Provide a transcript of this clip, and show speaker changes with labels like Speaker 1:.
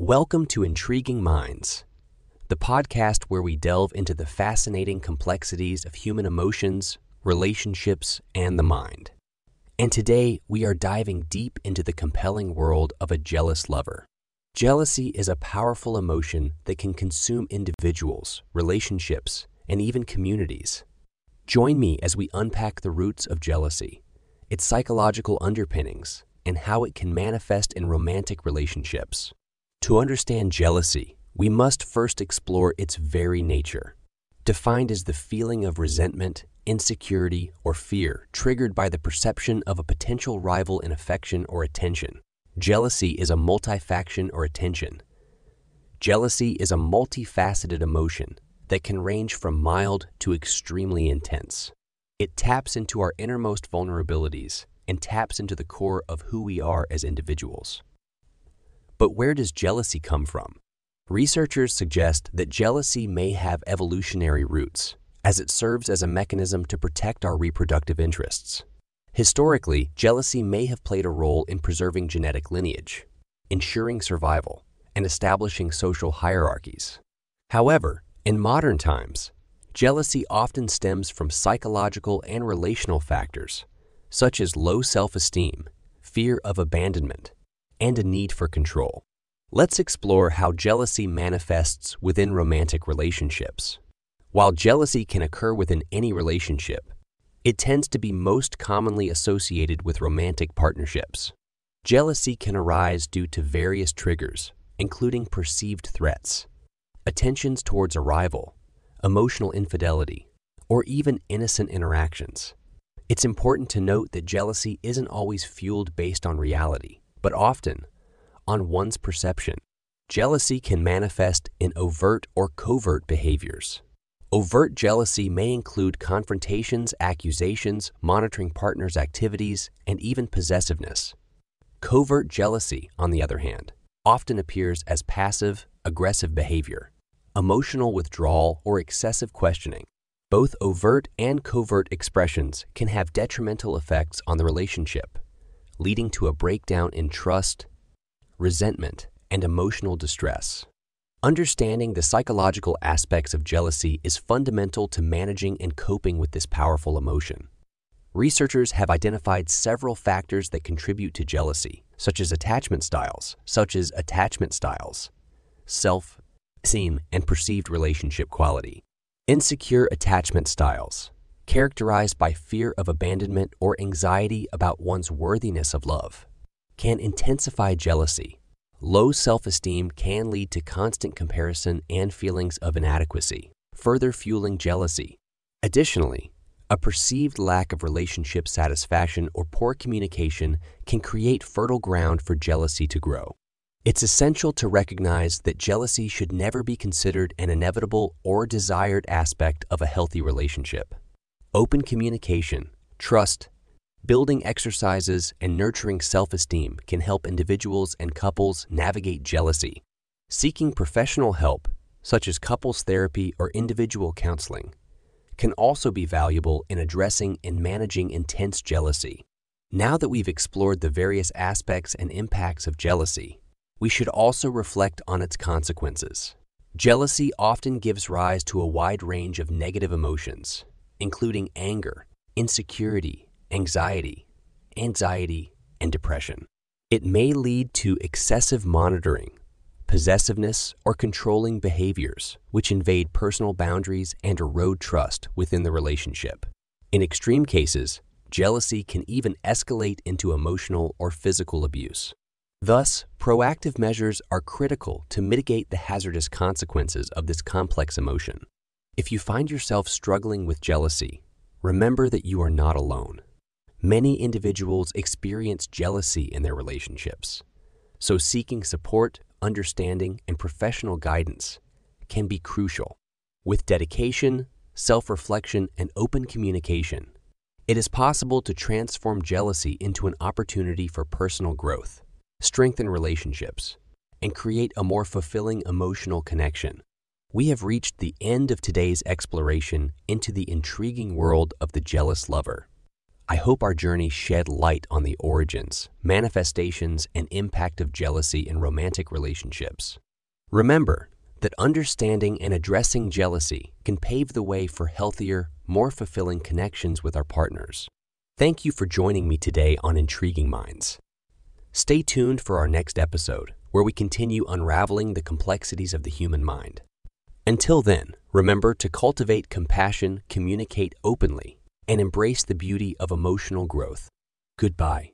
Speaker 1: Welcome to Intriguing Minds, the podcast where we delve into the fascinating complexities of human emotions, relationships, and the mind. And today we are diving deep into the compelling world of a jealous lover. Jealousy is a powerful emotion that can consume individuals, relationships, and even communities. Join me as we unpack the roots of jealousy, its psychological underpinnings, and how it can manifest in romantic relationships. To understand jealousy, we must first explore its very nature. Defined as the feeling of resentment, insecurity, or fear triggered by the perception of a potential rival in affection or attention. Jealousy is a multifaction or attention. Jealousy is a multifaceted emotion that can range from mild to extremely intense. It taps into our innermost vulnerabilities and taps into the core of who we are as individuals. But where does jealousy come from? Researchers suggest that jealousy may have evolutionary roots, as it serves as a mechanism to protect our reproductive interests. Historically, jealousy may have played a role in preserving genetic lineage, ensuring survival, and establishing social hierarchies. However, in modern times, jealousy often stems from psychological and relational factors, such as low self esteem, fear of abandonment, and a need for control. Let's explore how jealousy manifests within romantic relationships. While jealousy can occur within any relationship, it tends to be most commonly associated with romantic partnerships. Jealousy can arise due to various triggers, including perceived threats, attentions towards a rival, emotional infidelity, or even innocent interactions. It's important to note that jealousy isn't always fueled based on reality, but often on one's perception. Jealousy can manifest in overt or covert behaviors. Overt jealousy may include confrontations, accusations, monitoring partners' activities, and even possessiveness. Covert jealousy, on the other hand, often appears as passive, aggressive behavior, emotional withdrawal, or excessive questioning. Both overt and covert expressions can have detrimental effects on the relationship, leading to a breakdown in trust, resentment, and emotional distress. Understanding the psychological aspects of jealousy is fundamental to managing and coping with this powerful emotion. Researchers have identified several factors that contribute to jealousy, such as attachment styles, such as attachment styles, self esteem, and perceived relationship quality. Insecure attachment styles, characterized by fear of abandonment or anxiety about one's worthiness of love, can intensify jealousy Low self esteem can lead to constant comparison and feelings of inadequacy, further fueling jealousy. Additionally, a perceived lack of relationship satisfaction or poor communication can create fertile ground for jealousy to grow. It's essential to recognize that jealousy should never be considered an inevitable or desired aspect of a healthy relationship. Open communication, trust, Building exercises and nurturing self esteem can help individuals and couples navigate jealousy. Seeking professional help, such as couples therapy or individual counseling, can also be valuable in addressing and managing intense jealousy. Now that we've explored the various aspects and impacts of jealousy, we should also reflect on its consequences. Jealousy often gives rise to a wide range of negative emotions, including anger, insecurity, anxiety, anxiety, and depression. It may lead to excessive monitoring, possessiveness, or controlling behaviors, which invade personal boundaries and erode trust within the relationship. In extreme cases, jealousy can even escalate into emotional or physical abuse. Thus, proactive measures are critical to mitigate the hazardous consequences of this complex emotion. If you find yourself struggling with jealousy, remember that you are not alone. Many individuals experience jealousy in their relationships, so seeking support, understanding, and professional guidance can be crucial. With dedication, self reflection, and open communication, it is possible to transform jealousy into an opportunity for personal growth, strengthen relationships, and create a more fulfilling emotional connection. We have reached the end of today's exploration into the intriguing world of the jealous lover. I hope our journey shed light on the origins, manifestations, and impact of jealousy in romantic relationships. Remember that understanding and addressing jealousy can pave the way for healthier, more fulfilling connections with our partners. Thank you for joining me today on Intriguing Minds. Stay tuned for our next episode, where we continue unraveling the complexities of the human mind. Until then, remember to cultivate compassion, communicate openly, and embrace the beauty of emotional growth. Goodbye.